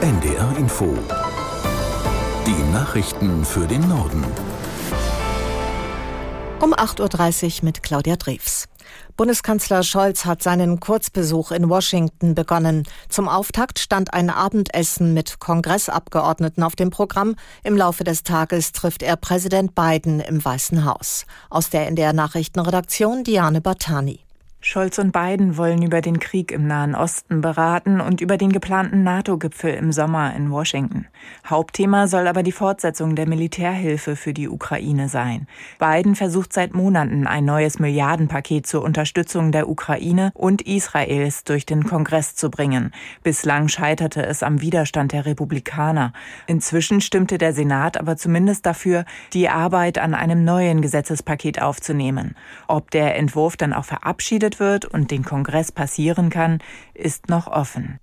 NDR Info. Die Nachrichten für den Norden. Um 8.30 Uhr mit Claudia Drews. Bundeskanzler Scholz hat seinen Kurzbesuch in Washington begonnen. Zum Auftakt stand ein Abendessen mit Kongressabgeordneten auf dem Programm. Im Laufe des Tages trifft er Präsident Biden im Weißen Haus. Aus der NDR Nachrichtenredaktion Diane Bartani. Scholz und Biden wollen über den Krieg im Nahen Osten beraten und über den geplanten NATO-Gipfel im Sommer in Washington. Hauptthema soll aber die Fortsetzung der Militärhilfe für die Ukraine sein. Biden versucht seit Monaten ein neues Milliardenpaket zur Unterstützung der Ukraine und Israels durch den Kongress zu bringen. Bislang scheiterte es am Widerstand der Republikaner. Inzwischen stimmte der Senat aber zumindest dafür, die Arbeit an einem neuen Gesetzespaket aufzunehmen. Ob der Entwurf dann auch verabschiedet verabschiedet wird und den Kongress passieren kann, ist noch offen.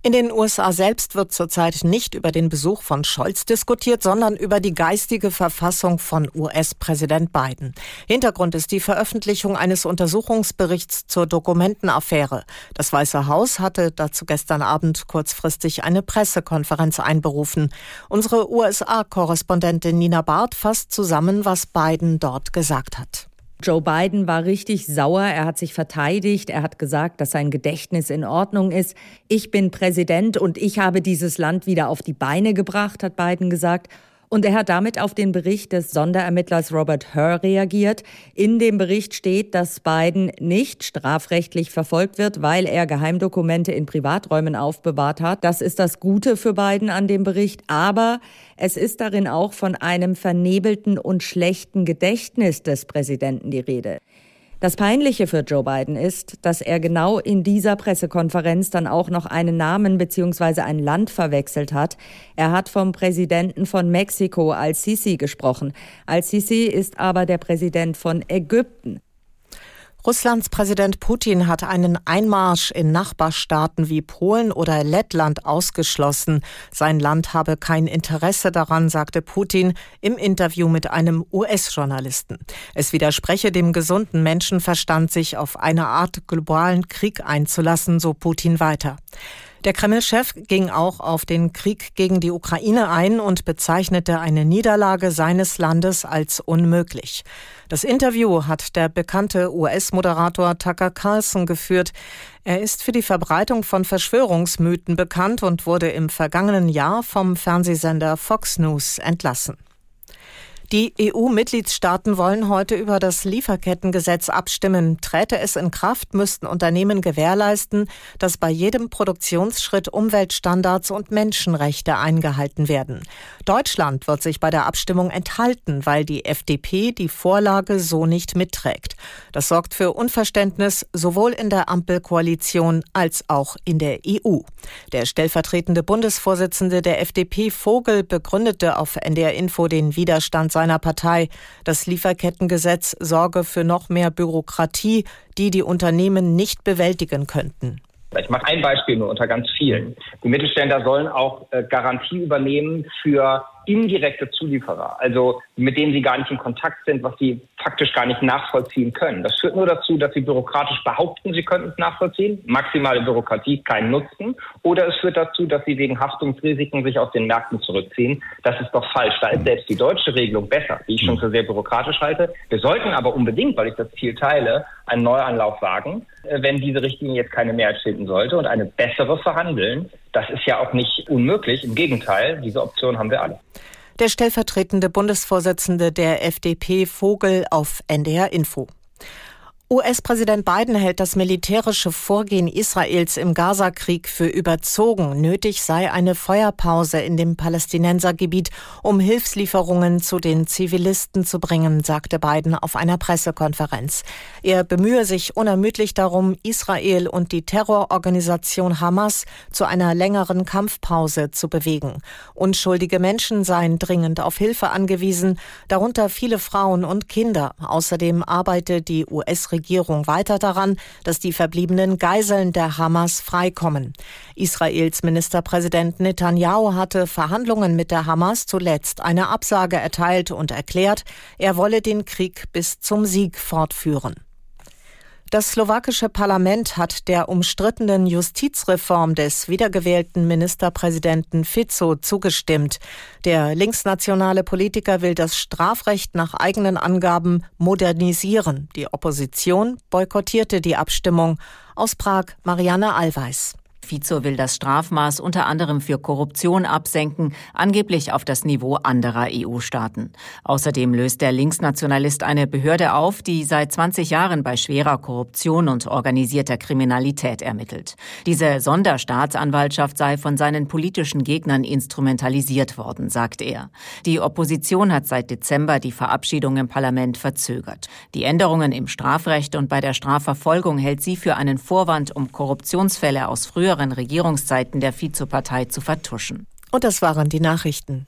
In den USA selbst wird zurzeit nicht über den Besuch von Scholz diskutiert, sondern über die geistige Verfassung von US-Präsident Biden. Hintergrund ist die Veröffentlichung eines Untersuchungsberichts zur Dokumentenaffäre. Das Weiße Haus hatte dazu gestern Abend kurzfristig eine Pressekonferenz einberufen. Unsere USA-Korrespondentin Nina Barth fasst zusammen, was Biden dort gesagt hat. Joe Biden war richtig sauer. Er hat sich verteidigt. Er hat gesagt, dass sein Gedächtnis in Ordnung ist. Ich bin Präsident und ich habe dieses Land wieder auf die Beine gebracht, hat Biden gesagt. Und er hat damit auf den Bericht des Sonderermittlers Robert Hur reagiert. In dem Bericht steht, dass Biden nicht strafrechtlich verfolgt wird, weil er Geheimdokumente in Privaträumen aufbewahrt hat. Das ist das Gute für Biden an dem Bericht. Aber es ist darin auch von einem vernebelten und schlechten Gedächtnis des Präsidenten die Rede. Das Peinliche für Joe Biden ist, dass er genau in dieser Pressekonferenz dann auch noch einen Namen bzw. ein Land verwechselt hat. Er hat vom Präsidenten von Mexiko Al-Sisi gesprochen. Al-Sisi ist aber der Präsident von Ägypten. Russlands Präsident Putin hat einen Einmarsch in Nachbarstaaten wie Polen oder Lettland ausgeschlossen. Sein Land habe kein Interesse daran, sagte Putin im Interview mit einem US-Journalisten. Es widerspreche dem gesunden Menschenverstand, sich auf eine Art globalen Krieg einzulassen, so Putin weiter. Der Kreml-Chef ging auch auf den Krieg gegen die Ukraine ein und bezeichnete eine Niederlage seines Landes als unmöglich. Das Interview hat der bekannte US-Moderator Tucker Carlson geführt. Er ist für die Verbreitung von Verschwörungsmythen bekannt und wurde im vergangenen Jahr vom Fernsehsender Fox News entlassen. Die EU-Mitgliedstaaten wollen heute über das Lieferkettengesetz abstimmen. Träte es in Kraft, müssten Unternehmen gewährleisten, dass bei jedem Produktionsschritt Umweltstandards und Menschenrechte eingehalten werden. Deutschland wird sich bei der Abstimmung enthalten, weil die FDP die Vorlage so nicht mitträgt. Das sorgt für Unverständnis sowohl in der Ampelkoalition als auch in der EU. Der stellvertretende Bundesvorsitzende der FDP Vogel begründete auf NDR Info den Widerstand seiner Partei. Das Lieferkettengesetz sorge für noch mehr Bürokratie, die die Unternehmen nicht bewältigen könnten. Ich mache ein Beispiel nur unter ganz vielen. Die Mittelständler sollen auch äh, Garantie übernehmen für indirekte Zulieferer, also mit denen sie gar nicht in Kontakt sind, was sie faktisch gar nicht nachvollziehen können. Das führt nur dazu, dass sie bürokratisch behaupten, sie könnten es nachvollziehen, maximale Bürokratie, keinen Nutzen, oder es führt dazu, dass sie wegen Haftungsrisiken sich aus den Märkten zurückziehen. Das ist doch falsch. Da ist selbst die deutsche Regelung besser, die ich schon für sehr bürokratisch halte. Wir sollten aber unbedingt, weil ich das Ziel teile, einen Neuanlauf wagen, äh, wenn diese Richtlinie jetzt keine Mehrheit finden sollte und eine bessere verhandeln. Das ist ja auch nicht unmöglich. Im Gegenteil, diese Option haben wir alle. Der stellvertretende Bundesvorsitzende der FDP Vogel auf NDR Info. US-Präsident Biden hält das militärische Vorgehen Israels im Gazakrieg für überzogen. Nötig sei eine Feuerpause in dem Palästinensergebiet, um Hilfslieferungen zu den Zivilisten zu bringen, sagte Biden auf einer Pressekonferenz. Er bemühe sich unermüdlich darum, Israel und die Terrororganisation Hamas zu einer längeren Kampfpause zu bewegen. Unschuldige Menschen seien dringend auf Hilfe angewiesen, darunter viele Frauen und Kinder. Außerdem arbeite die US-Regierung Regierung weiter daran, dass die verbliebenen Geiseln der Hamas freikommen. Israels Ministerpräsident Netanyahu hatte Verhandlungen mit der Hamas zuletzt eine Absage erteilt und erklärt, er wolle den Krieg bis zum Sieg fortführen. Das slowakische Parlament hat der umstrittenen Justizreform des wiedergewählten Ministerpräsidenten Fico zugestimmt. Der linksnationale Politiker will das Strafrecht nach eigenen Angaben modernisieren. Die Opposition boykottierte die Abstimmung. Aus Prag Marianne Allweis. Fico will das Strafmaß unter anderem für Korruption absenken, angeblich auf das Niveau anderer EU-Staaten. Außerdem löst der Linksnationalist eine Behörde auf, die seit 20 Jahren bei schwerer Korruption und organisierter Kriminalität ermittelt. Diese Sonderstaatsanwaltschaft sei von seinen politischen Gegnern instrumentalisiert worden, sagt er. Die Opposition hat seit Dezember die Verabschiedung im Parlament verzögert. Die Änderungen im Strafrecht und bei der Strafverfolgung hält sie für einen Vorwand, um Korruptionsfälle aus früheren früheren Regierungszeiten der Vizepartei zu vertuschen. Und das waren die Nachrichten.